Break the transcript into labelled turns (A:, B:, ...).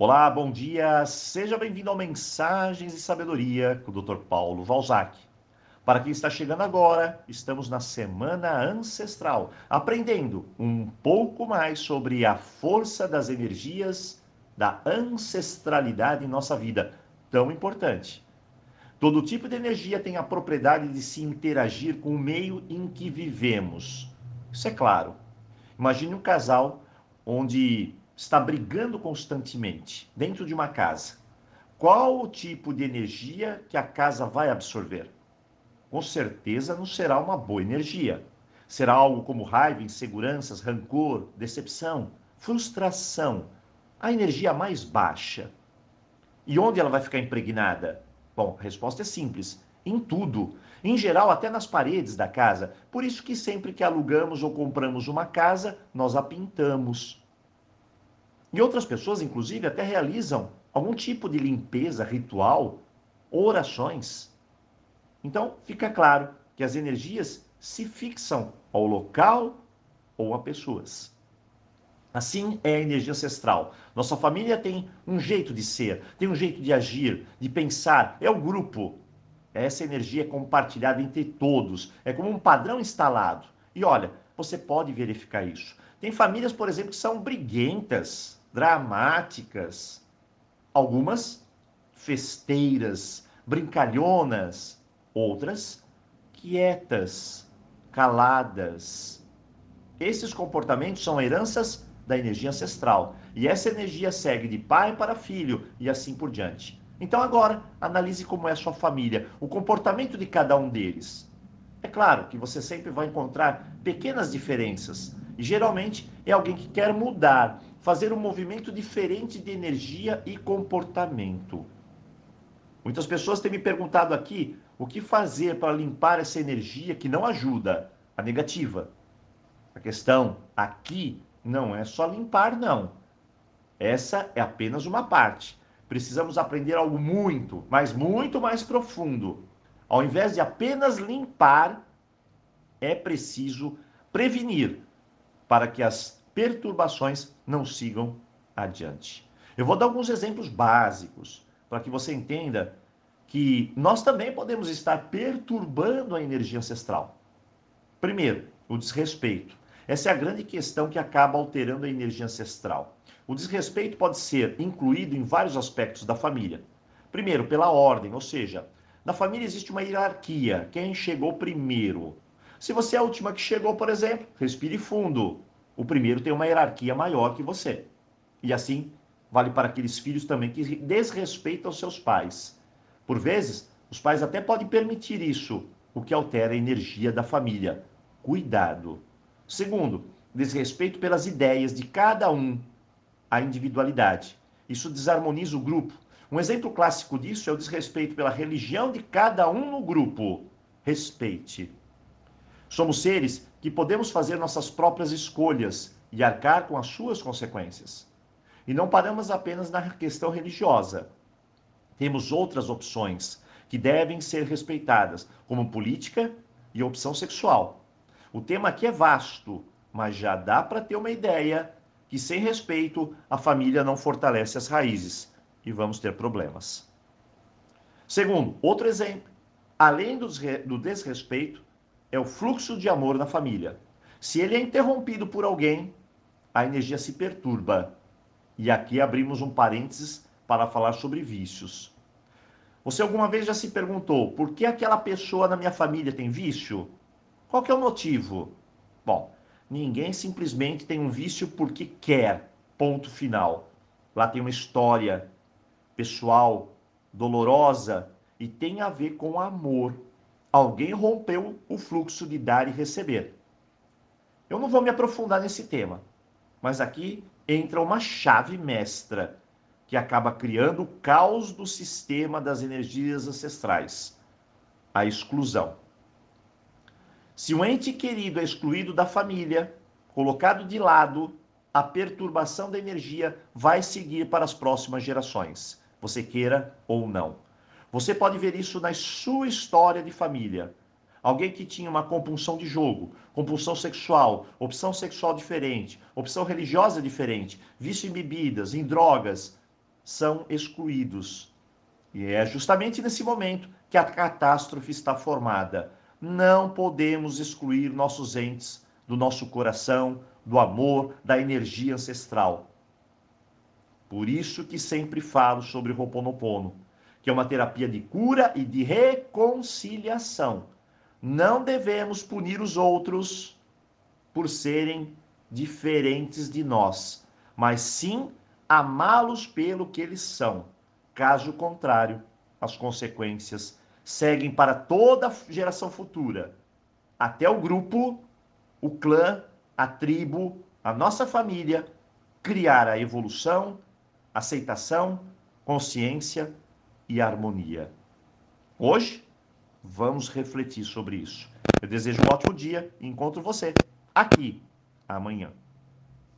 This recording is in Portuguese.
A: Olá, bom dia. Seja bem-vindo ao Mensagens e Sabedoria com o Dr. Paulo Valzac. Para quem está chegando agora, estamos na Semana Ancestral, aprendendo um pouco mais sobre a força das energias da ancestralidade em nossa vida, tão importante. Todo tipo de energia tem a propriedade de se interagir com o meio em que vivemos. Isso é claro. Imagine um casal onde está brigando constantemente dentro de uma casa, qual o tipo de energia que a casa vai absorver? Com certeza não será uma boa energia. Será algo como raiva, inseguranças, rancor, decepção, frustração, a energia mais baixa. E onde ela vai ficar impregnada? Bom, a resposta é simples: em tudo. Em geral, até nas paredes da casa. Por isso que sempre que alugamos ou compramos uma casa, nós a pintamos. E outras pessoas, inclusive, até realizam algum tipo de limpeza ritual, orações. Então, fica claro que as energias se fixam ao local ou a pessoas. Assim é a energia ancestral. Nossa família tem um jeito de ser, tem um jeito de agir, de pensar, é o grupo. Essa energia é compartilhada entre todos, é como um padrão instalado. E olha, você pode verificar isso. Tem famílias, por exemplo, que são briguentas, dramáticas, algumas festeiras, brincalhonas, outras quietas, caladas. Esses comportamentos são heranças da energia ancestral e essa energia segue de pai para filho e assim por diante. Então agora analise como é a sua família, o comportamento de cada um deles. É claro que você sempre vai encontrar pequenas diferenças e geralmente é alguém que quer mudar, fazer um movimento diferente de energia e comportamento. Muitas pessoas têm me perguntado aqui o que fazer para limpar essa energia que não ajuda, a negativa. A questão aqui não é só limpar, não. Essa é apenas uma parte. Precisamos aprender algo muito, mas muito mais profundo. Ao invés de apenas limpar, é preciso prevenir para que as perturbações não sigam adiante. Eu vou dar alguns exemplos básicos para que você entenda que nós também podemos estar perturbando a energia ancestral. Primeiro, o desrespeito. Essa é a grande questão que acaba alterando a energia ancestral. O desrespeito pode ser incluído em vários aspectos da família. Primeiro, pela ordem, ou seja, na família existe uma hierarquia. Quem chegou primeiro? Se você é a última que chegou, por exemplo, respire fundo. O primeiro tem uma hierarquia maior que você. E assim vale para aqueles filhos também que desrespeitam seus pais. Por vezes, os pais até podem permitir isso, o que altera a energia da família. Cuidado. Segundo, desrespeito pelas ideias de cada um, a individualidade. Isso desarmoniza o grupo. Um exemplo clássico disso é o desrespeito pela religião de cada um no grupo. Respeite. Somos seres que podemos fazer nossas próprias escolhas e arcar com as suas consequências. E não paramos apenas na questão religiosa. Temos outras opções que devem ser respeitadas, como política e opção sexual. O tema aqui é vasto, mas já dá para ter uma ideia que sem respeito a família não fortalece as raízes e vamos ter problemas. Segundo, outro exemplo, além do desrespeito, é o fluxo de amor na família. Se ele é interrompido por alguém, a energia se perturba. E aqui abrimos um parênteses para falar sobre vícios. Você alguma vez já se perguntou por que aquela pessoa na minha família tem vício? Qual é o motivo? Bom, ninguém simplesmente tem um vício porque quer. Ponto final. Lá tem uma história pessoal, dolorosa e tem a ver com amor alguém rompeu o fluxo de dar e receber. Eu não vou me aprofundar nesse tema, mas aqui entra uma chave mestra que acaba criando o caos do sistema das energias ancestrais, a exclusão. Se um ente querido é excluído da família, colocado de lado, a perturbação da energia vai seguir para as próximas gerações, você queira ou não. Você pode ver isso na sua história de família. Alguém que tinha uma compulsão de jogo, compulsão sexual, opção sexual diferente, opção religiosa diferente, vício em bebidas, em drogas, são excluídos. E é justamente nesse momento que a catástrofe está formada. Não podemos excluir nossos entes do nosso coração, do amor, da energia ancestral. Por isso que sempre falo sobre Ho'oponopono, que é uma terapia de cura e de reconciliação. Não devemos punir os outros por serem diferentes de nós, mas sim amá-los pelo que eles são. Caso contrário, as consequências seguem para toda a geração futura, até o grupo, o clã, a tribo, a nossa família criar a evolução, aceitação, consciência e harmonia. Hoje, vamos refletir sobre isso. Eu desejo um ótimo dia e encontro você aqui amanhã.